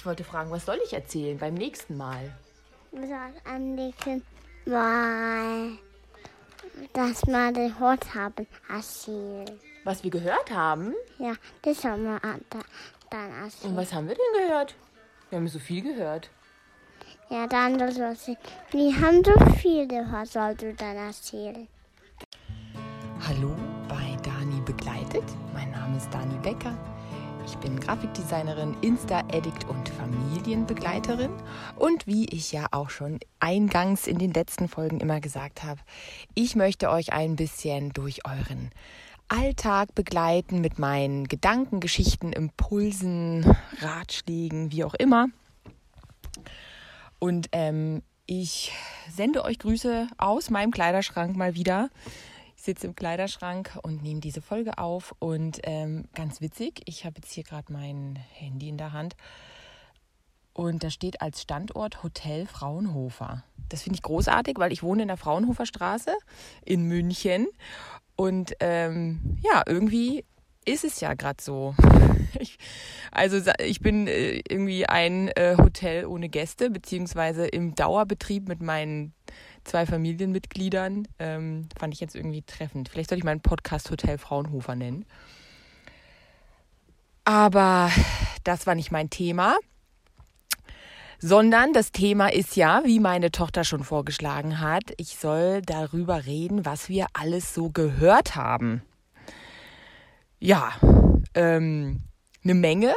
Ich wollte fragen, was soll ich erzählen beim nächsten Mal? Sag am nächsten Mal, dass wir gehört haben, erzählen. Was wir gehört haben? Ja, das haben wir an- da- dann Und erzählen. was haben wir denn gehört? Wir haben so viel gehört. Ja, dann das was ich. Wir haben so viel gehört, sollst du dann erzählen. Hallo bei Dani begleitet. Mein Name ist Dani Becker. Ich bin Grafikdesignerin, Insta-Addict und Familienbegleiterin. Und wie ich ja auch schon eingangs in den letzten Folgen immer gesagt habe, ich möchte euch ein bisschen durch euren Alltag begleiten mit meinen Gedanken, Geschichten, Impulsen, Ratschlägen, wie auch immer. Und ähm, ich sende euch Grüße aus meinem Kleiderschrank mal wieder. Sitze im Kleiderschrank und nehme diese Folge auf. Und ähm, ganz witzig, ich habe jetzt hier gerade mein Handy in der Hand. Und da steht als Standort Hotel Fraunhofer. Das finde ich großartig, weil ich wohne in der Fraunhofer Straße in München. Und ähm, ja, irgendwie ist es ja gerade so. Ich, also ich bin äh, irgendwie ein äh, Hotel ohne Gäste, beziehungsweise im Dauerbetrieb mit meinen zwei Familienmitgliedern. Ähm, fand ich jetzt irgendwie treffend. Vielleicht sollte ich meinen Podcast Hotel Fraunhofer nennen. Aber das war nicht mein Thema. Sondern das Thema ist ja, wie meine Tochter schon vorgeschlagen hat, ich soll darüber reden, was wir alles so gehört haben. Ja, ähm, eine Menge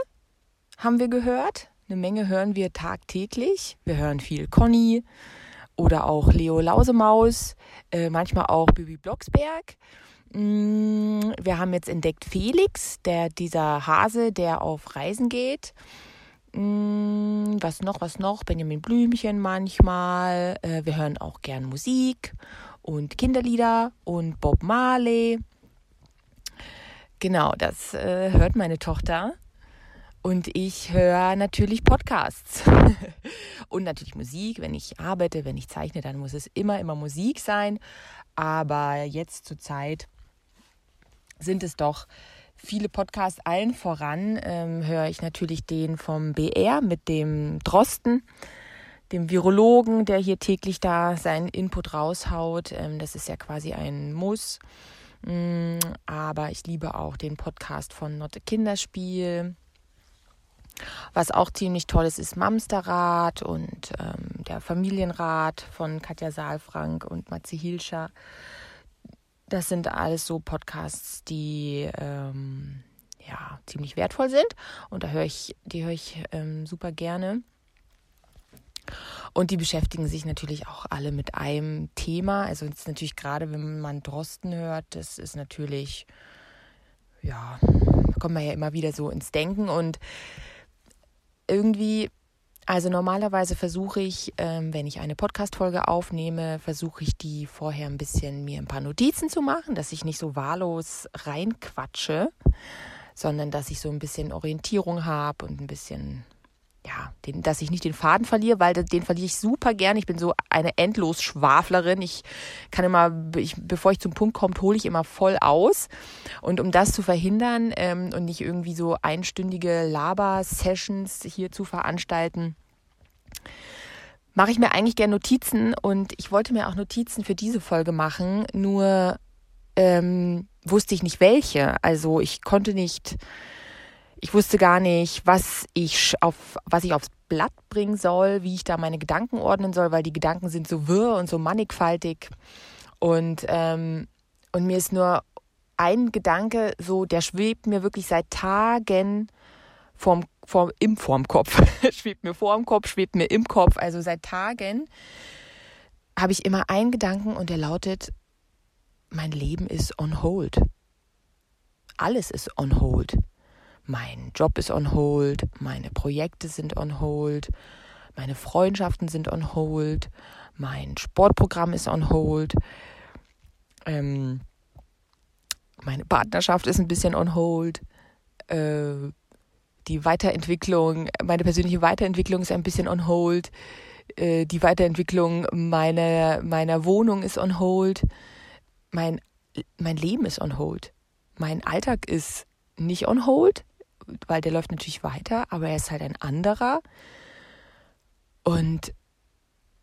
haben wir gehört. Eine Menge hören wir tagtäglich. Wir hören viel Conny oder auch Leo Lausemaus, äh, manchmal auch Bibi Blocksberg. Mm, Wir haben jetzt entdeckt Felix, der dieser Hase, der auf Reisen geht. Mm, Was noch, was noch? Benjamin Blümchen manchmal. Äh, Wir hören auch gern Musik und Kinderlieder und Bob Marley. Genau, das äh, hört meine Tochter. Und ich höre natürlich Podcasts. und natürlich Musik. Wenn ich arbeite, wenn ich zeichne, dann muss es immer, immer Musik sein. Aber jetzt zur Zeit sind es doch viele Podcasts. Allen voran ähm, höre ich natürlich den vom BR mit dem Drosten, dem Virologen, der hier täglich da seinen Input raushaut. Ähm, das ist ja quasi ein Muss. Mm, Aber ich liebe auch den Podcast von Notte Kinderspiel. Was auch ziemlich toll ist, ist Mamsterrad und ähm, der Familienrat von Katja Saalfrank und Matze Hilscher. Das sind alles so Podcasts, die ähm, ja ziemlich wertvoll sind und da höre ich, die höre ich ähm, super gerne. Und die beschäftigen sich natürlich auch alle mit einem Thema. Also jetzt natürlich gerade, wenn man Drosten hört, das ist natürlich, ja, da kommt man ja immer wieder so ins Denken und irgendwie, also normalerweise versuche ich, ähm, wenn ich eine Podcast-Folge aufnehme, versuche ich die vorher ein bisschen mir ein paar Notizen zu machen, dass ich nicht so wahllos reinquatsche, sondern dass ich so ein bisschen Orientierung habe und ein bisschen, ja, den, dass ich nicht den Faden verliere, weil den, verliere ich super gern. Ich bin so eine endlos Schwaflerin. Ich kann immer, ich, bevor ich zum Punkt komme, hole ich immer voll aus. Und um das zu verhindern ähm, und nicht irgendwie so einstündige Laber-Sessions hier zu veranstalten, mache ich mir eigentlich gerne Notizen und ich wollte mir auch Notizen für diese Folge machen, nur ähm, wusste ich nicht welche. Also ich konnte nicht, ich wusste gar nicht, was ich auf, was ich aufs Blatt bringen soll, wie ich da meine Gedanken ordnen soll, weil die Gedanken sind so wirr und so mannigfaltig. Und, ähm, und mir ist nur ein Gedanke so, der schwebt mir wirklich seit Tagen vorm, vorm, im vorm Kopf. schwebt mir vorm Kopf, schwebt mir im Kopf. Also seit Tagen habe ich immer einen Gedanken und der lautet, mein Leben ist on hold. Alles ist on hold. Mein Job ist on hold, meine Projekte sind on hold, meine Freundschaften sind on hold, mein Sportprogramm ist on hold, ähm, meine Partnerschaft ist ein bisschen on hold, äh, die Weiterentwicklung, meine persönliche Weiterentwicklung ist ein bisschen on hold, äh, die Weiterentwicklung meiner, meiner Wohnung ist on hold, mein, mein Leben ist on hold, mein Alltag ist nicht on hold, weil der läuft natürlich weiter, aber er ist halt ein anderer. Und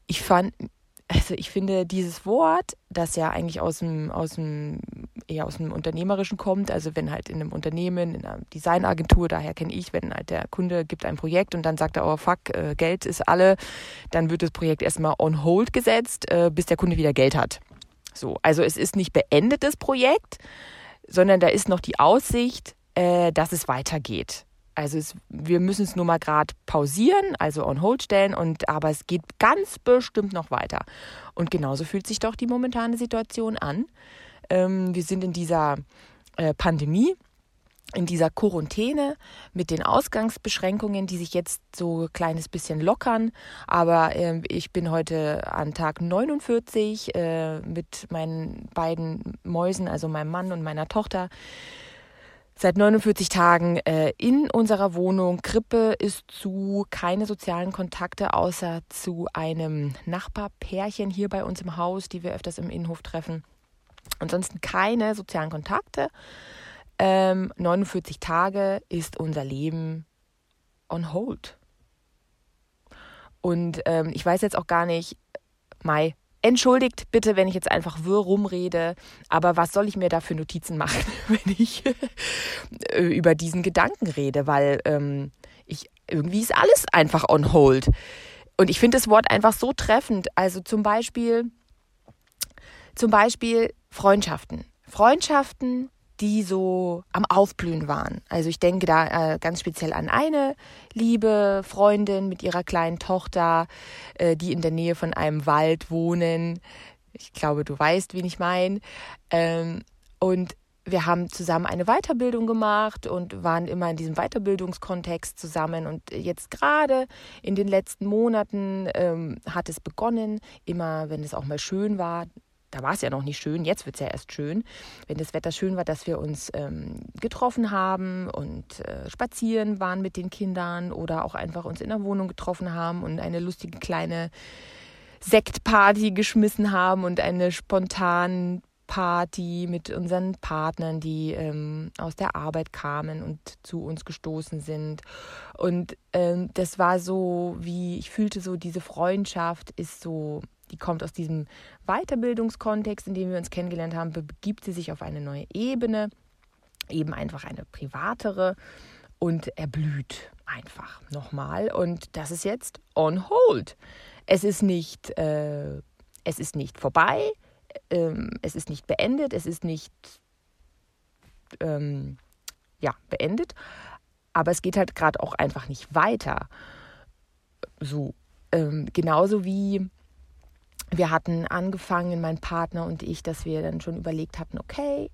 ich fand, also ich finde dieses Wort, das ja eigentlich aus dem, aus dem, eher aus dem Unternehmerischen kommt, also wenn halt in einem Unternehmen, in einer Designagentur, daher kenne ich, wenn halt der Kunde gibt ein Projekt und dann sagt er, oh fuck, äh, Geld ist alle, dann wird das Projekt erstmal on hold gesetzt, äh, bis der Kunde wieder Geld hat. So, also es ist nicht beendetes Projekt, sondern da ist noch die Aussicht, äh, dass es weitergeht. Also es, wir müssen es nur mal gerade pausieren, also on hold stellen, und aber es geht ganz bestimmt noch weiter. Und genauso fühlt sich doch die momentane Situation an. Ähm, wir sind in dieser äh, Pandemie, in dieser Quarantäne mit den Ausgangsbeschränkungen, die sich jetzt so ein kleines bisschen lockern. Aber äh, ich bin heute an Tag 49 äh, mit meinen beiden Mäusen, also meinem Mann und meiner Tochter seit 49 Tagen äh, in unserer Wohnung. Krippe ist zu, keine sozialen Kontakte außer zu einem Nachbarpärchen hier bei uns im Haus, die wir öfters im Innenhof treffen. Ansonsten keine sozialen Kontakte. Ähm, 49 Tage ist unser Leben on hold. Und ähm, ich weiß jetzt auch gar nicht, Mai, Entschuldigt bitte, wenn ich jetzt einfach wirr rumrede, aber was soll ich mir da für Notizen machen, wenn ich äh, über diesen Gedanken rede? Weil ähm, ich, irgendwie ist alles einfach on hold. Und ich finde das Wort einfach so treffend. Also zum Beispiel, zum Beispiel Freundschaften. Freundschaften die so am Aufblühen waren. Also ich denke da äh, ganz speziell an eine liebe Freundin mit ihrer kleinen Tochter, äh, die in der Nähe von einem Wald wohnen. Ich glaube, du weißt, wen ich meine. Ähm, und wir haben zusammen eine Weiterbildung gemacht und waren immer in diesem Weiterbildungskontext zusammen. Und jetzt gerade in den letzten Monaten ähm, hat es begonnen, immer wenn es auch mal schön war, da war es ja noch nicht schön, jetzt wird es ja erst schön, wenn das Wetter schön war, dass wir uns ähm, getroffen haben und äh, spazieren waren mit den Kindern oder auch einfach uns in der Wohnung getroffen haben und eine lustige kleine Sektparty geschmissen haben und eine spontan Party mit unseren Partnern, die ähm, aus der Arbeit kamen und zu uns gestoßen sind. Und ähm, das war so, wie ich fühlte so, diese Freundschaft ist so die kommt aus diesem Weiterbildungskontext, in dem wir uns kennengelernt haben, begibt sie sich auf eine neue Ebene, eben einfach eine privatere und erblüht einfach nochmal. Und das ist jetzt on hold. Es ist nicht, äh, es ist nicht vorbei, ähm, es ist nicht beendet, es ist nicht ähm, ja, beendet, aber es geht halt gerade auch einfach nicht weiter. So, ähm, genauso wie wir hatten angefangen, mein Partner und ich, dass wir dann schon überlegt hatten, okay,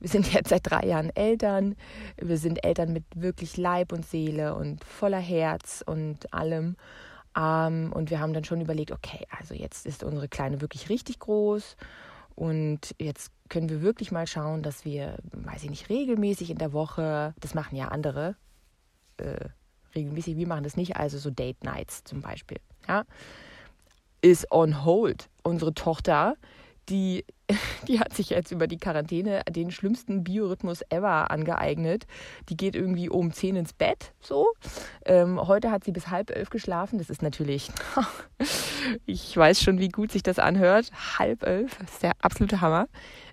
wir sind jetzt seit drei Jahren Eltern. Wir sind Eltern mit wirklich Leib und Seele und voller Herz und allem. Ähm, und wir haben dann schon überlegt, okay, also jetzt ist unsere Kleine wirklich richtig groß. Und jetzt können wir wirklich mal schauen, dass wir, weiß ich nicht, regelmäßig in der Woche, das machen ja andere, äh, regelmäßig, wir machen das nicht, also so Date Nights zum Beispiel. Ja, ist on hold. Unsere Tochter, die, die hat sich jetzt über die Quarantäne den schlimmsten Biorhythmus ever angeeignet. Die geht irgendwie um 10 ins Bett, so. Ähm, heute hat sie bis halb elf geschlafen. Das ist natürlich, ich weiß schon, wie gut sich das anhört. Halb elf, das ist der absolute Hammer.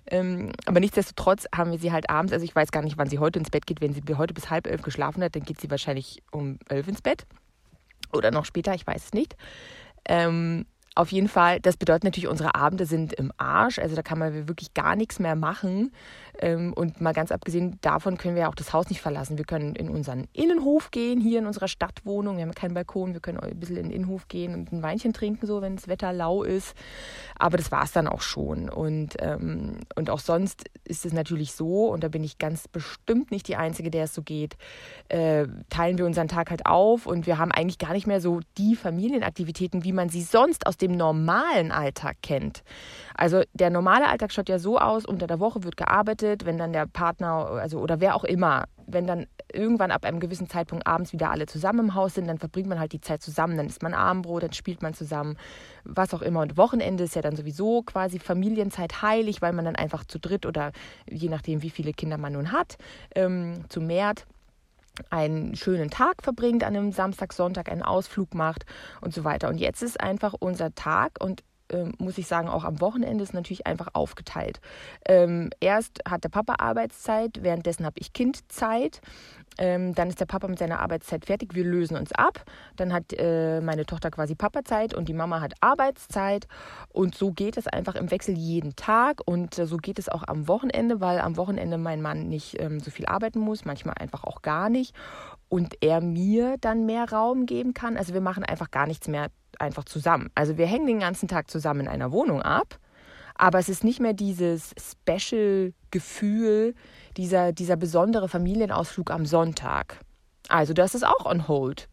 Ähm, aber nichtsdestotrotz haben wir sie halt abends, also ich weiß gar nicht, wann sie heute ins Bett geht. Wenn sie heute bis halb elf geschlafen hat, dann geht sie wahrscheinlich um elf ins Bett. Oder noch später, ich weiß es nicht. Ähm, auf jeden Fall, das bedeutet natürlich, unsere Abende sind im Arsch. Also da kann man wirklich gar nichts mehr machen. Ähm, und mal ganz abgesehen davon können wir ja auch das Haus nicht verlassen. Wir können in unseren Innenhof gehen, hier in unserer Stadtwohnung. Wir haben keinen Balkon. Wir können ein bisschen in den Innenhof gehen und ein Weinchen trinken, so wenn das Wetter lau ist. Aber das war es dann auch schon. Und, ähm, und auch sonst ist es natürlich so, und da bin ich ganz bestimmt nicht die Einzige, der es so geht, äh, teilen wir unseren Tag halt auf und wir haben eigentlich gar nicht mehr so die Familienaktivitäten, wie man sie sonst aus dem normalen Alltag kennt. Also der normale Alltag schaut ja so aus, unter der Woche wird gearbeitet, wenn dann der Partner, also oder wer auch immer, wenn dann irgendwann ab einem gewissen Zeitpunkt abends wieder alle zusammen im Haus sind, dann verbringt man halt die Zeit zusammen, dann isst man Abendbrot, dann spielt man zusammen, was auch immer. Und Wochenende ist ja dann sowieso quasi Familienzeit heilig, weil man dann einfach zu dritt oder je nachdem, wie viele Kinder man nun hat, ähm, zu mehrt einen schönen Tag verbringt an einem Samstag, Sonntag, einen Ausflug macht und so weiter. Und jetzt ist einfach unser Tag und ähm, muss ich sagen, auch am Wochenende ist natürlich einfach aufgeteilt. Ähm, erst hat der Papa Arbeitszeit, währenddessen habe ich Kindzeit. Ähm, dann ist der Papa mit seiner Arbeitszeit fertig, wir lösen uns ab. Dann hat äh, meine Tochter quasi Papazeit und die Mama hat Arbeitszeit. Und so geht es einfach im Wechsel jeden Tag. Und äh, so geht es auch am Wochenende, weil am Wochenende mein Mann nicht ähm, so viel arbeiten muss, manchmal einfach auch gar nicht. Und er mir dann mehr Raum geben kann. Also wir machen einfach gar nichts mehr einfach zusammen. Also wir hängen den ganzen Tag zusammen in einer Wohnung ab. Aber es ist nicht mehr dieses Special-Gefühl, dieser, dieser besondere Familienausflug am Sonntag. Also das ist auch on hold.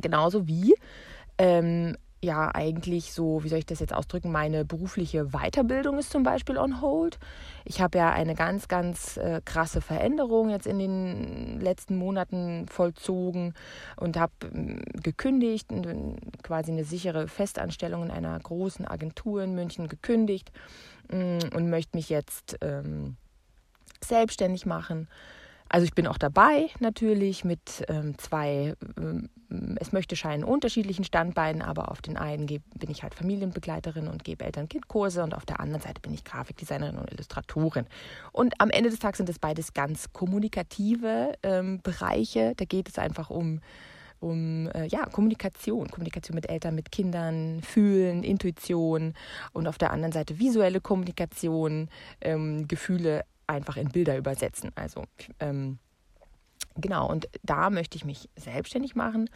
Genauso wie ähm, ja eigentlich so, wie soll ich das jetzt ausdrücken, meine berufliche Weiterbildung ist zum Beispiel on hold. Ich habe ja eine ganz, ganz äh, krasse Veränderung jetzt in den letzten Monaten vollzogen und habe äh, gekündigt quasi eine sichere Festanstellung in einer großen Agentur in München gekündigt äh, und möchte mich jetzt ähm, selbstständig machen. Also ich bin auch dabei natürlich mit ähm, zwei, ähm, es möchte scheinen, unterschiedlichen Standbeinen, aber auf den einen bin ich halt Familienbegleiterin und gebe Eltern-Kind-Kurse und auf der anderen Seite bin ich Grafikdesignerin und Illustratorin. Und am Ende des Tages sind das beides ganz kommunikative ähm, Bereiche. Da geht es einfach um um äh, ja, Kommunikation, Kommunikation mit Eltern, mit Kindern, Fühlen, Intuition und auf der anderen Seite visuelle Kommunikation, ähm, Gefühle einfach in Bilder übersetzen. Also ähm, genau, und da möchte ich mich selbstständig machen.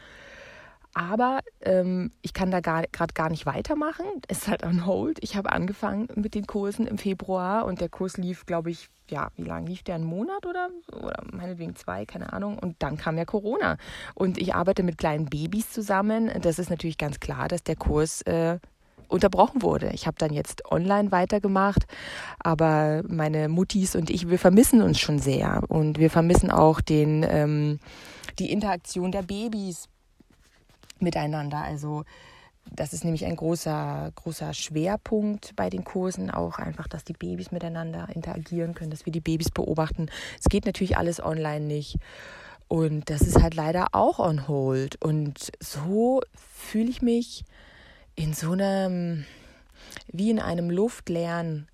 Aber ähm, ich kann da gerade gar nicht weitermachen. Es ist halt on hold. Ich habe angefangen mit den Kursen im Februar und der Kurs lief, glaube ich, ja, wie lange lief der? Einen Monat oder, oder meinetwegen zwei, keine Ahnung. Und dann kam ja Corona. Und ich arbeite mit kleinen Babys zusammen. Das ist natürlich ganz klar, dass der Kurs äh, unterbrochen wurde. Ich habe dann jetzt online weitergemacht, aber meine Muttis und ich, wir vermissen uns schon sehr und wir vermissen auch den, ähm, die Interaktion der Babys miteinander. Also das ist nämlich ein großer, großer Schwerpunkt bei den Kursen, auch einfach, dass die Babys miteinander interagieren können, dass wir die Babys beobachten. Es geht natürlich alles online nicht. Und das ist halt leider auch on hold. Und so fühle ich mich in so einem, wie in einem luftleeren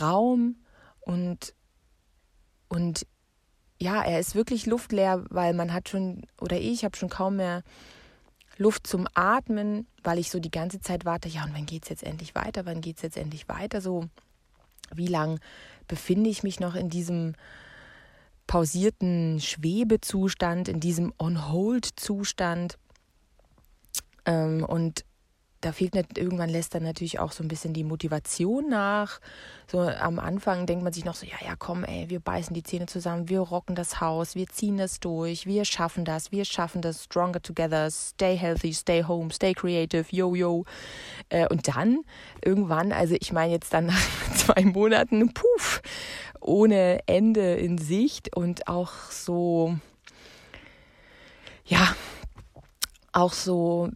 Raum und, und ja, er ist wirklich luftleer, weil man hat schon, oder ich habe schon kaum mehr Luft zum Atmen, weil ich so die ganze Zeit warte, ja, und wann geht es jetzt endlich weiter? Wann geht es jetzt endlich weiter? So, wie lang befinde ich mich noch in diesem pausierten Schwebezustand, in diesem On-Hold-Zustand? Ähm, und da fehlt nicht, irgendwann lässt dann natürlich auch so ein bisschen die Motivation nach. So am Anfang denkt man sich noch so, ja, ja, komm, ey, wir beißen die Zähne zusammen, wir rocken das Haus, wir ziehen das durch, wir schaffen das, wir schaffen das, stronger together, stay healthy, stay home, stay creative, yo, yo. Äh, und dann irgendwann, also ich meine jetzt dann nach zwei Monaten, puff, ohne Ende in Sicht und auch so, ja, auch so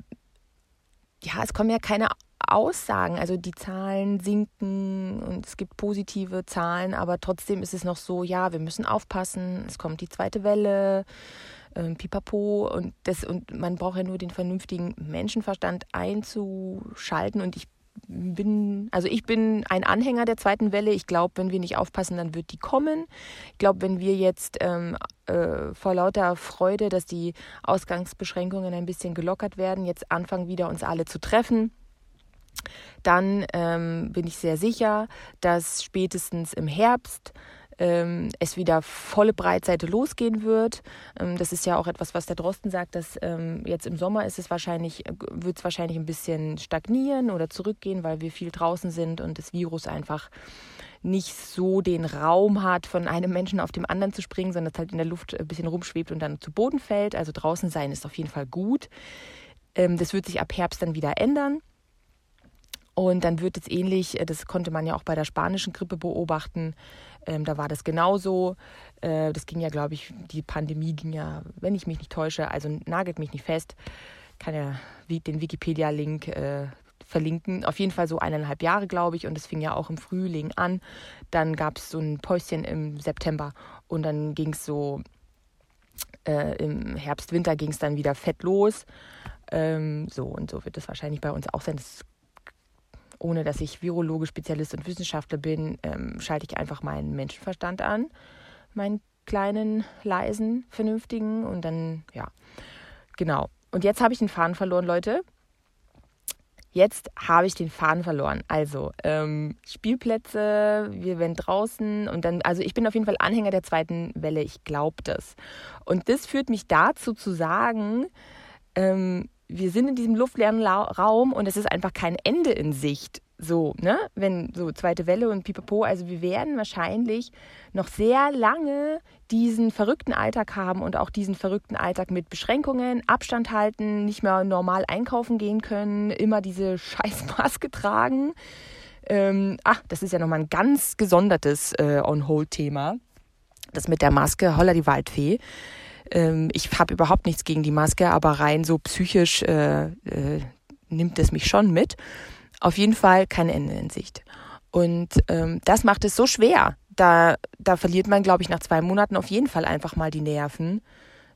ja, es kommen ja keine Aussagen. Also die Zahlen sinken und es gibt positive Zahlen, aber trotzdem ist es noch so, ja, wir müssen aufpassen, es kommt die zweite Welle, ähm, pipapo und das und man braucht ja nur den vernünftigen Menschenverstand einzuschalten und ich bin, also ich bin ein Anhänger der zweiten Welle. Ich glaube, wenn wir nicht aufpassen, dann wird die kommen. Ich glaube, wenn wir jetzt ähm, äh, vor lauter Freude, dass die Ausgangsbeschränkungen ein bisschen gelockert werden, jetzt anfangen wieder uns alle zu treffen, dann ähm, bin ich sehr sicher, dass spätestens im Herbst ähm, es wieder volle Breitseite losgehen wird. Ähm, das ist ja auch etwas, was der Drosten sagt, dass ähm, jetzt im Sommer ist es wahrscheinlich, äh, wird es wahrscheinlich ein bisschen stagnieren oder zurückgehen, weil wir viel draußen sind und das Virus einfach nicht so den Raum hat, von einem Menschen auf dem anderen zu springen, sondern es halt in der Luft ein bisschen rumschwebt und dann zu Boden fällt. Also draußen sein ist auf jeden Fall gut. Ähm, das wird sich ab Herbst dann wieder ändern. Und dann wird es ähnlich, äh, das konnte man ja auch bei der spanischen Grippe beobachten, ähm, da war das genauso. Äh, das ging ja, glaube ich, die Pandemie ging ja, wenn ich mich nicht täusche, also nagelt mich nicht fest, kann ja den Wikipedia-Link äh, verlinken. Auf jeden Fall so eineinhalb Jahre, glaube ich, und es fing ja auch im Frühling an. Dann gab es so ein Päuschen im September und dann ging es so Äh, Im Herbst, Winter ging es dann wieder fett los. Ähm, so und so wird es wahrscheinlich bei uns auch sein. Das, ohne dass ich Virologe, Spezialist und Wissenschaftler bin, ähm, schalte ich einfach meinen Menschenverstand an, meinen kleinen, leisen, vernünftigen und dann, ja, genau. Und jetzt habe ich den Faden verloren, Leute. Jetzt habe ich den Faden verloren. Also ähm, Spielplätze, wir werden draußen und dann, also ich bin auf jeden Fall Anhänger der zweiten Welle. Ich glaube das. Und das führt mich dazu zu sagen, ähm, wir sind in diesem luftleeren Raum und es ist einfach kein Ende in Sicht. So, ne? Wenn so zweite Welle und pipapo, also wir werden wahrscheinlich noch sehr lange diesen verrückten Alltag haben und auch diesen verrückten Alltag mit Beschränkungen, Abstand halten, nicht mehr normal einkaufen gehen können, immer diese Scheißmaske tragen. Ähm, ach, das ist ja nochmal ein ganz gesondertes äh, On-Hold-Thema. Das mit der Maske, holla die Waldfee. Ähm, ich habe überhaupt nichts gegen die Maske, aber rein so psychisch äh, äh, nimmt es mich schon mit auf jeden Fall kein Ende in Sicht. Und ähm, das macht es so schwer. Da, da verliert man, glaube ich, nach zwei Monaten auf jeden Fall einfach mal die Nerven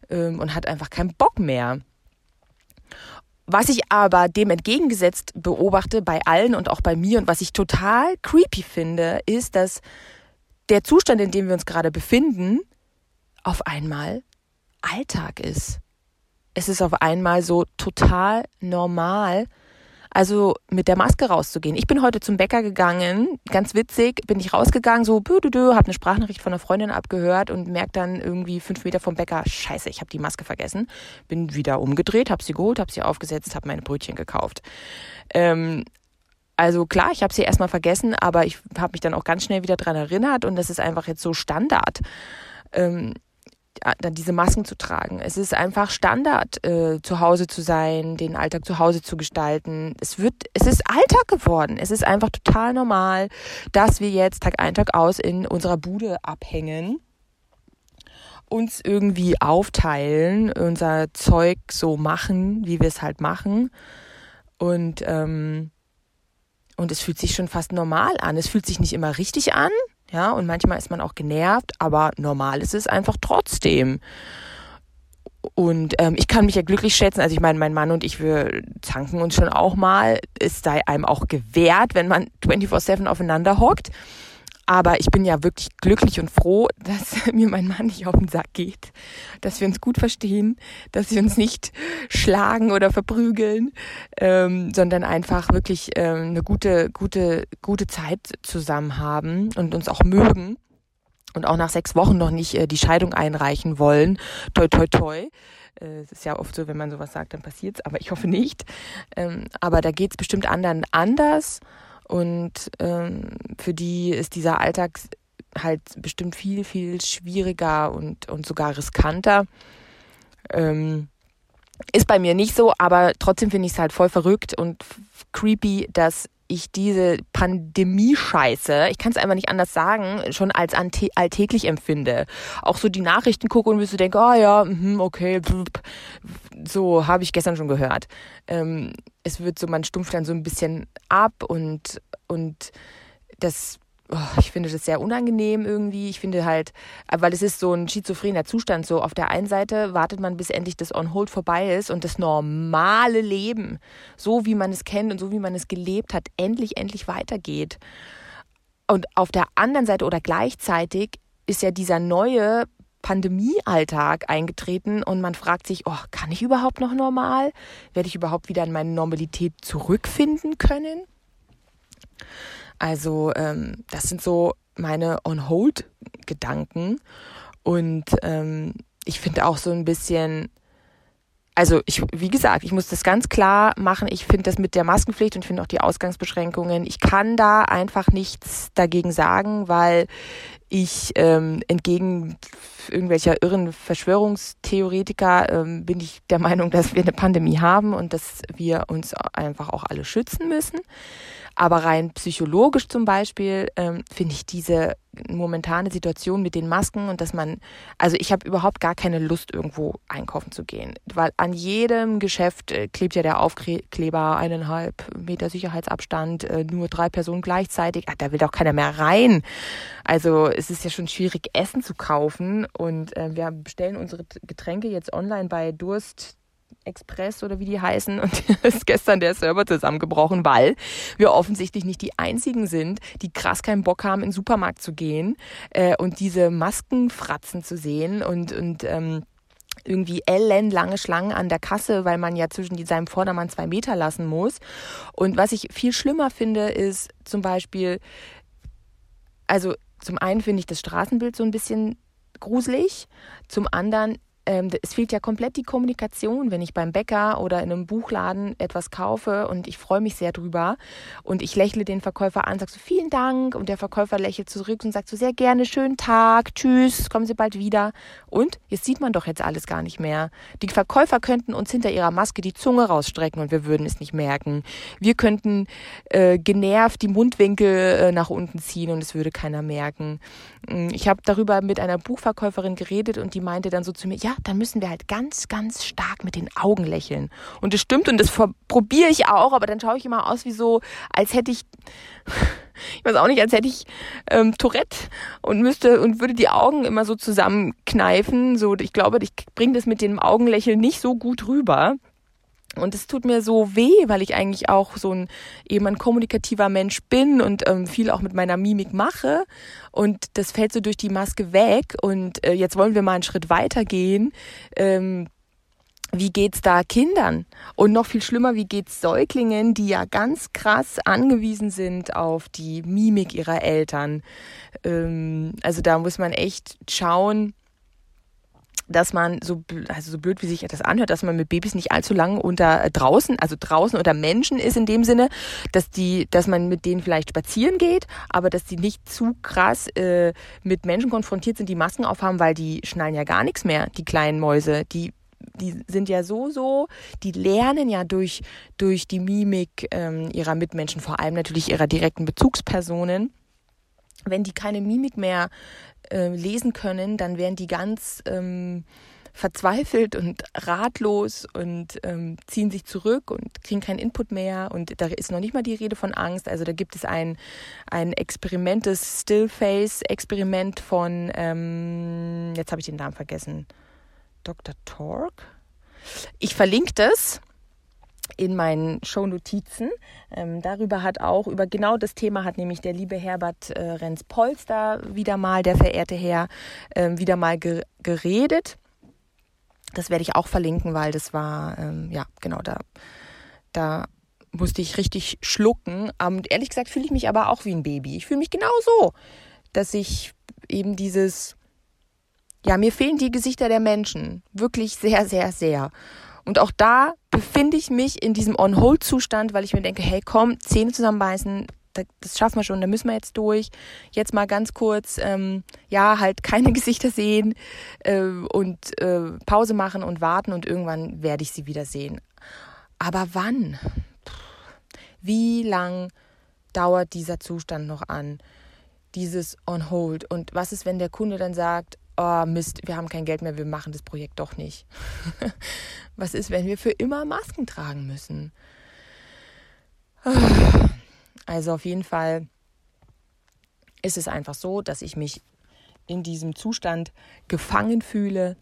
ähm, und hat einfach keinen Bock mehr. Was ich aber dem entgegengesetzt beobachte bei allen und auch bei mir und was ich total creepy finde, ist, dass der Zustand, in dem wir uns gerade befinden, auf einmal Alltag ist. Es ist auf einmal so total normal, also mit der Maske rauszugehen. Ich bin heute zum Bäcker gegangen, ganz witzig, bin ich rausgegangen, so habe eine Sprachnachricht von einer Freundin abgehört und merke dann irgendwie fünf Meter vom Bäcker, scheiße, ich habe die Maske vergessen. Bin wieder umgedreht, habe sie geholt, habe sie aufgesetzt, habe meine Brötchen gekauft. Ähm, also klar, ich habe sie erstmal vergessen, aber ich habe mich dann auch ganz schnell wieder dran erinnert und das ist einfach jetzt so Standard. Ähm, diese Masken zu tragen. Es ist einfach Standard, äh, zu Hause zu sein, den Alltag zu Hause zu gestalten. Es wird, es ist Alltag geworden. Es ist einfach total normal, dass wir jetzt Tag ein, Tag aus in unserer Bude abhängen, uns irgendwie aufteilen, unser Zeug so machen, wie wir es halt machen. Und, ähm, und es fühlt sich schon fast normal an. Es fühlt sich nicht immer richtig an, ja, und manchmal ist man auch genervt, aber normal ist es einfach trotzdem. Und ähm, ich kann mich ja glücklich schätzen. Also ich meine, mein Mann und ich, wir zanken uns schon auch mal. Es sei einem auch gewährt, wenn man 24-7 aufeinander hockt. Aber ich bin ja wirklich glücklich und froh, dass mir mein Mann nicht auf den Sack geht, dass wir uns gut verstehen, dass wir uns nicht schlagen oder verprügeln, ähm, sondern einfach wirklich ähm, eine gute, gute, gute Zeit zusammen haben und uns auch mögen und auch nach sechs Wochen noch nicht äh, die Scheidung einreichen wollen. Toi, toi, toi. Äh, es ist ja oft so, wenn man sowas sagt, dann passiert's, aber ich hoffe nicht. Ähm, aber da geht's bestimmt anderen anders. Und ähm, für die ist dieser Alltag halt bestimmt viel, viel schwieriger und, und sogar riskanter. Ähm, ist bei mir nicht so, aber trotzdem finde ich es halt voll verrückt und creepy, dass ich diese Pandemie-Scheiße, ich kann es einfach nicht anders sagen, schon als alltäglich empfinde. Auch so die Nachrichten gucke und wirst du denken, ah oh ja, mh, okay, so habe ich gestern schon gehört. Ähm, es wird so, man stumpft dann so ein bisschen ab und, und das oh, ich finde das sehr unangenehm irgendwie. Ich finde halt, weil es ist so ein schizophrener Zustand. So auf der einen Seite wartet man, bis endlich das On-Hold vorbei ist und das normale Leben, so wie man es kennt und so wie man es gelebt hat, endlich, endlich weitergeht. Und auf der anderen Seite oder gleichzeitig ist ja dieser neue Pandemiealltag eingetreten und man fragt sich, oh, kann ich überhaupt noch normal? Werde ich überhaupt wieder in meine Normalität zurückfinden können? Also ähm, das sind so meine On-Hold-Gedanken. Und ähm, ich finde auch so ein bisschen, also ich, wie gesagt, ich muss das ganz klar machen. Ich finde das mit der Maskenpflicht und finde auch die Ausgangsbeschränkungen. Ich kann da einfach nichts dagegen sagen, weil ich ähm, entgegen irgendwelcher irren Verschwörungstheoretiker ähm, bin ich der Meinung, dass wir eine Pandemie haben und dass wir uns einfach auch alle schützen müssen. Aber rein psychologisch zum Beispiel ähm, finde ich diese momentane Situation mit den Masken und dass man, also ich habe überhaupt gar keine Lust, irgendwo einkaufen zu gehen. Weil an jedem Geschäft äh, klebt ja der Aufkleber eineinhalb Meter Sicherheitsabstand, äh, nur drei Personen gleichzeitig. Ach, da will doch keiner mehr rein. Also es ist ja schon schwierig, Essen zu kaufen. Und äh, wir bestellen unsere Getränke jetzt online bei Durst Express oder wie die heißen und ist gestern der Server zusammengebrochen, weil wir offensichtlich nicht die einzigen sind, die krass keinen Bock haben, in den Supermarkt zu gehen äh, und diese Maskenfratzen zu sehen und, und ähm, irgendwie ellenlange Schlangen an der Kasse, weil man ja zwischen seinem Vordermann zwei Meter lassen muss. Und was ich viel schlimmer finde, ist zum Beispiel, also zum einen finde ich das Straßenbild so ein bisschen gruselig, zum anderen ähm, es fehlt ja komplett die Kommunikation, wenn ich beim Bäcker oder in einem Buchladen etwas kaufe und ich freue mich sehr drüber und ich lächle den Verkäufer an, sag so vielen Dank und der Verkäufer lächelt zurück und sagt so sehr gerne schönen Tag, tschüss, kommen Sie bald wieder. Und jetzt sieht man doch jetzt alles gar nicht mehr. Die Verkäufer könnten uns hinter ihrer Maske die Zunge rausstrecken und wir würden es nicht merken. Wir könnten äh, genervt die Mundwinkel äh, nach unten ziehen und es würde keiner merken. Mm, ich habe darüber mit einer Buchverkäuferin geredet und die meinte dann so zu mir, ja, dann müssen wir halt ganz, ganz stark mit den Augen lächeln. Und das stimmt und das probiere ich auch, aber dann schaue ich immer aus wie so, als hätte ich, ich weiß auch nicht, als hätte ich ähm, Tourette und müsste und würde die Augen immer so zusammenkneifen. So, ich glaube, ich bringe das mit dem Augenlächeln nicht so gut rüber. Und es tut mir so weh, weil ich eigentlich auch so ein eben ein kommunikativer Mensch bin und ähm, viel auch mit meiner Mimik mache. Und das fällt so durch die Maske weg. Und äh, jetzt wollen wir mal einen Schritt weiter gehen. Ähm, wie geht's da Kindern? Und noch viel schlimmer, wie geht's Säuglingen, die ja ganz krass angewiesen sind auf die Mimik ihrer Eltern? Ähm, also da muss man echt schauen, dass man so, also so blöd wie sich das anhört, dass man mit Babys nicht allzu lang unter äh, draußen, also draußen unter Menschen ist in dem Sinne, dass die, dass man mit denen vielleicht spazieren geht, aber dass die nicht zu krass äh, mit Menschen konfrontiert sind, die Masken aufhaben, weil die schnallen ja gar nichts mehr, die kleinen Mäuse, die die sind ja so, so, die lernen ja durch, durch die Mimik ähm, ihrer Mitmenschen, vor allem natürlich ihrer direkten Bezugspersonen. Wenn die keine Mimik mehr äh, lesen können, dann werden die ganz ähm, verzweifelt und ratlos und ähm, ziehen sich zurück und kriegen keinen Input mehr. Und da ist noch nicht mal die Rede von Angst. Also da gibt es ein, ein Experiment, das Stillface-Experiment von, ähm, jetzt habe ich den Namen vergessen, Dr. Torque. Ich verlinke das in meinen Shownotizen. Ähm, darüber hat auch, über genau das Thema hat nämlich der liebe Herbert äh, Renz-Polster wieder mal, der verehrte Herr, äh, wieder mal ge geredet. Das werde ich auch verlinken, weil das war, ähm, ja, genau, da, da musste ich richtig schlucken. Und ehrlich gesagt fühle ich mich aber auch wie ein Baby. Ich fühle mich genau so, dass ich eben dieses, ja, mir fehlen die Gesichter der Menschen. Wirklich sehr, sehr, sehr. Und auch da befinde ich mich in diesem On-Hold-Zustand, weil ich mir denke, hey, komm, Zähne zusammenbeißen, das schaffen wir schon, da müssen wir jetzt durch. Jetzt mal ganz kurz, ähm, ja, halt keine Gesichter sehen äh, und äh, Pause machen und warten und irgendwann werde ich sie wieder sehen. Aber wann? Wie lang dauert dieser Zustand noch an? Dieses On Hold. Und was ist, wenn der Kunde dann sagt, oh Mist, wir haben kein Geld mehr, wir machen das Projekt doch nicht. Was ist, wenn wir für immer Masken tragen müssen? Also auf jeden Fall ist es einfach so, dass ich mich in diesem Zustand gefangen fühle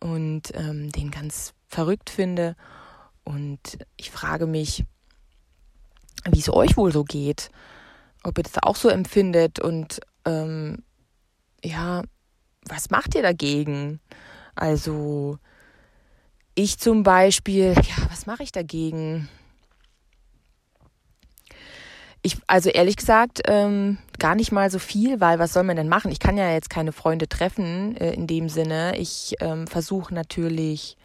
und ähm, den ganz verrückt finde. Und ich frage mich, wie es euch wohl so geht, ob ihr das auch so empfindet und ähm, ja, was macht ihr dagegen? Also ich zum Beispiel, ja, was mache ich dagegen? Ich, also ehrlich gesagt, ähm, gar nicht mal so viel, weil was soll man denn machen? Ich kann ja jetzt keine Freunde treffen äh, in dem Sinne. Ich ähm, versuche natürlich,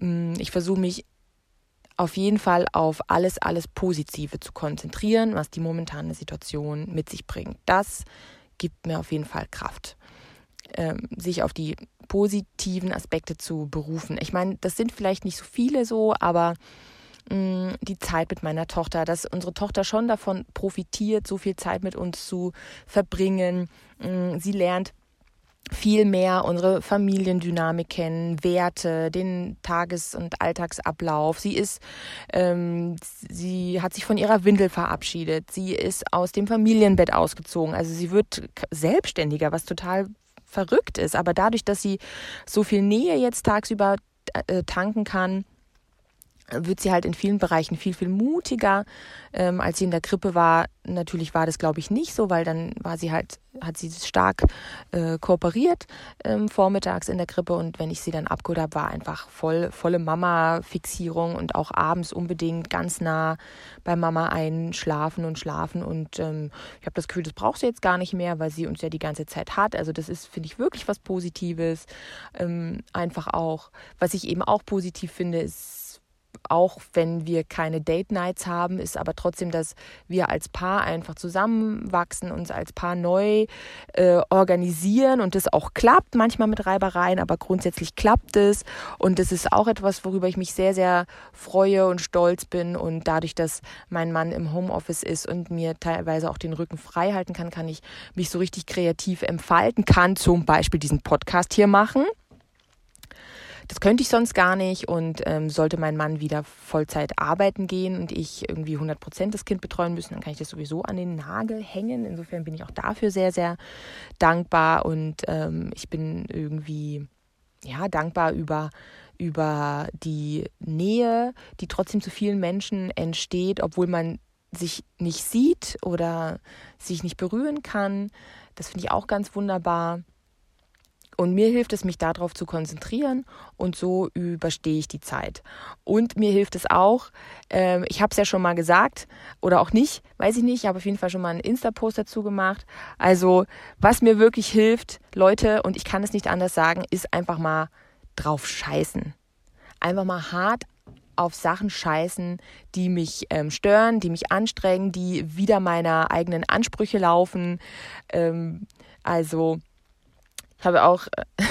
mh, mm, ich versuche mich auf jeden Fall auf alles, alles Positive zu konzentrieren, was die momentane Situation mit sich bringt. Das gibt mir auf jeden Fall Kraft ähm, sich auf die positiven Aspekte zu berufen. Ich meine, das sind vielleicht nicht so viele so, aber mh, die Zeit mit meiner Tochter, dass unsere Tochter schon davon profitiert, so viel Zeit mit uns zu verbringen. Mh, sie lernt viel mehr unsere Familiendynamik kennen, Werte, den Tages- und Alltagsablauf. Sie ist, ähm, sie hat sich von ihrer Windel verabschiedet. Sie ist aus dem Familienbett ausgezogen. Also sie wird selbstständiger, was total verrückt ist. Aber dadurch, dass sie so viel Nähe jetzt tagsüber äh, tanken kann, wird sie halt in vielen Bereichen viel, viel mutiger, ähm, als sie in der Krippe war. Natürlich war das, glaube ich, nicht so, weil dann war sie halt, hat sie stark äh, kooperiert ähm, vormittags in der Krippe und wenn ich sie dann abgeholt habe, war einfach voll, volle Mama-Fixierung und auch abends unbedingt ganz nah bei Mama einschlafen und schlafen und ähm, ich habe das Gefühl, das braucht sie jetzt gar nicht mehr, weil sie uns ja die ganze Zeit hat. Also das ist, finde ich, wirklich was Positives. Ähm, einfach auch, was ich eben auch positiv finde, ist auch wenn wir keine Date Nights haben, ist aber trotzdem, dass wir als Paar einfach zusammenwachsen, uns als Paar neu äh, organisieren und das auch klappt, manchmal mit Reibereien, aber grundsätzlich klappt es. Und das ist auch etwas, worüber ich mich sehr, sehr freue und stolz bin. Und dadurch, dass mein Mann im Homeoffice ist und mir teilweise auch den Rücken frei halten kann, kann ich mich so richtig kreativ entfalten, kann zum Beispiel diesen Podcast hier machen das könnte ich sonst gar nicht und ähm, sollte mein Mann wieder Vollzeit arbeiten gehen und ich irgendwie 100 Prozent das Kind betreuen müssen, dann kann ich das sowieso an den Nagel hängen. Insofern bin ich auch dafür sehr, sehr dankbar und ähm, ich bin irgendwie ja dankbar über über die Nähe, die trotzdem zu vielen Menschen entsteht, obwohl man sich nicht sieht oder sich nicht berühren kann. Das finde ich auch ganz wunderbar. Und mir hilft es, mich darauf zu konzentrieren und so überstehe ich die Zeit. Und mir hilft es auch, äh, ich habe es ja schon mal gesagt oder auch nicht, weiß ich nicht, ich habe auf jeden Fall schon mal einen Insta-Post dazu gemacht. Also was mir wirklich hilft, Leute, und ich kann es nicht anders sagen, ist einfach mal drauf scheißen. Einfach mal hart auf Sachen scheißen, die mich ähm, stören, die mich anstrengen, die wieder meiner eigenen Ansprüche laufen. Ähm, also habe auch äh,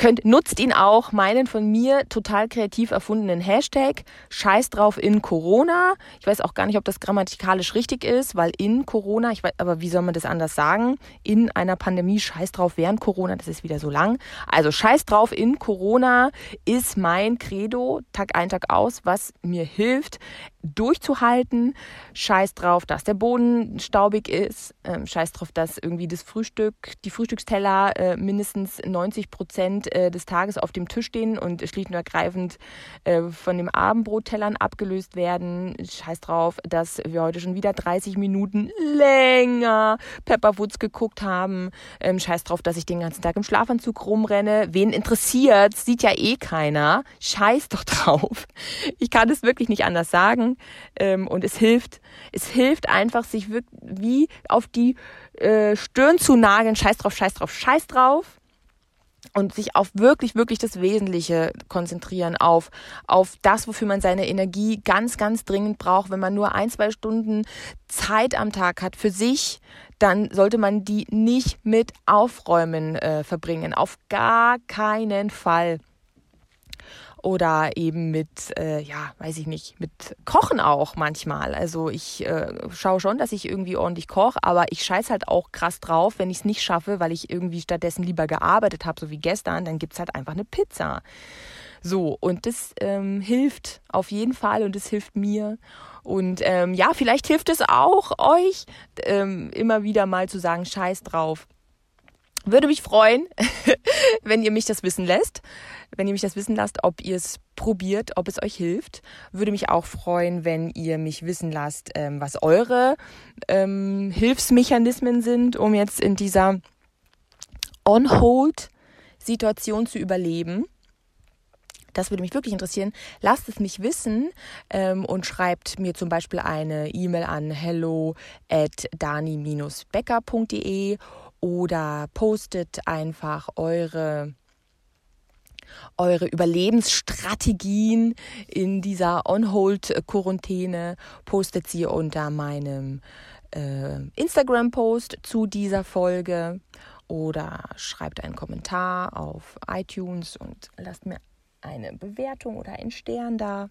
könnt, nutzt ihn auch, meinen von mir total kreativ erfundenen Hashtag Scheiß drauf in Corona. Ich weiß auch gar nicht, ob das grammatikalisch richtig ist, weil in Corona, ich weiß, aber wie soll man das anders sagen? In einer Pandemie Scheiß drauf während Corona, das ist wieder so lang. Also Scheiß drauf in Corona ist mein Credo, Tag ein, Tag aus, was mir hilft, durchzuhalten. Scheiß drauf, dass der Boden staubig ist. Ähm, scheiß drauf, dass irgendwie das Frühstück, die Frühstücksteller äh, mindestens 90 Prozent äh, des Tages auf dem Tisch stehen und schlicht und ergreifend äh, von den Abendbrottellern abgelöst werden. Scheiß drauf, dass wir heute schon wieder 30 Minuten länger Pepperwoods geguckt haben. Ähm, scheiß drauf, dass ich den ganzen Tag im Schlafanzug rumrenne. Wen interessiert? Sieht ja eh keiner. Scheiß doch drauf. Ich kann es wirklich nicht anders sagen ähm, und es hilft, es hilft einfach, sich wie auf die äh, Stirn zu nageln, scheiß drauf, scheiß drauf, scheiß drauf und sich auf wirklich, wirklich das Wesentliche konzentrieren, auf, auf das, wofür man seine Energie ganz, ganz dringend braucht. Wenn man nur ein, zwei Stunden Zeit am Tag hat für sich, dann sollte man die nicht mit Aufräumen äh, verbringen. Auf gar keinen Fall oder eben mit, äh, ja, weiß ich nicht, mit Kochen auch manchmal. Also ich äh, schaue schon, dass ich irgendwie ordentlich koche, aber ich scheiß halt auch krass drauf, wenn ich es nicht schaffe, weil ich irgendwie stattdessen lieber gearbeitet habe, so wie gestern, dann gibt's halt einfach eine Pizza. So, und das ähm, hilft auf jeden Fall und es hilft mir. Und ähm, ja, vielleicht hilft es auch euch, ähm, immer wieder mal zu sagen, scheiß drauf. Würde mich freuen, wenn ihr mich das wissen lässt, wenn ihr mich das wissen lasst, ob ihr es probiert, ob es euch hilft. Würde mich auch freuen, wenn ihr mich wissen lasst, ähm, was eure ähm, Hilfsmechanismen sind, um jetzt in dieser On-Hold-Situation zu überleben. Das würde mich wirklich interessieren. Lasst es mich wissen ähm, und schreibt mir zum Beispiel eine E-Mail an hello at dani-becker.de oder postet einfach eure eure Überlebensstrategien in dieser On-Hold-Quarantäne, postet sie unter meinem äh, Instagram-Post zu dieser Folge oder schreibt einen Kommentar auf iTunes und lasst mir eine Bewertung oder einen Stern da.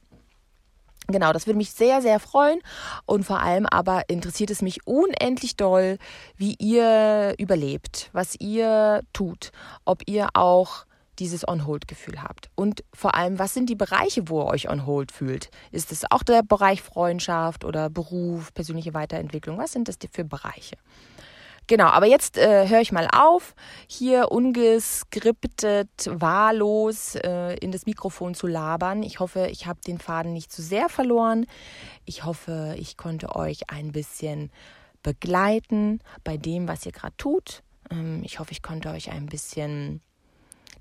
Genau, das würde mich sehr, sehr freuen. Und vor allem aber interessiert es mich unendlich doll, wie ihr überlebt, was ihr tut, ob ihr auch dieses On-Hold-Gefühl habt. Und vor allem, was sind die Bereiche, wo ihr euch On-Hold fühlt? Ist es auch der Bereich Freundschaft oder Beruf, persönliche Weiterentwicklung? Was sind das für Bereiche? Genau, aber jetzt äh, höre ich mal auf, hier ungeskriptet, wahllos äh, in das Mikrofon zu labern. Ich hoffe, ich habe den Faden nicht zu sehr verloren. Ich hoffe, ich konnte euch ein bisschen begleiten bei dem, was ihr gerade tut. Ähm, ich hoffe, ich konnte euch ein bisschen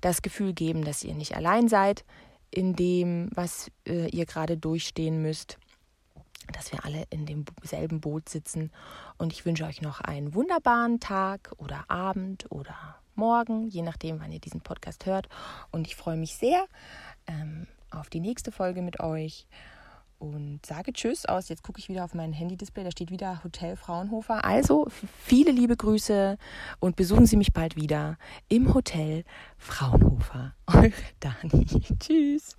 das Gefühl geben, dass ihr nicht allein seid in dem, was äh, ihr gerade durchstehen müsst dass wir alle in demselben Boot sitzen. Und ich wünsche euch noch einen wunderbaren Tag oder Abend oder Morgen, je nachdem, wann ihr diesen Podcast hört. Und ich freue mich sehr ähm, auf die nächste Folge mit euch und sage Tschüss aus. Jetzt gucke ich wieder auf mein Handy-Display, da steht wieder Hotel Fraunhofer. Also viele liebe Grüße und besuchen Sie mich bald wieder im Hotel Fraunhofer. Eure Dani. Tschüss.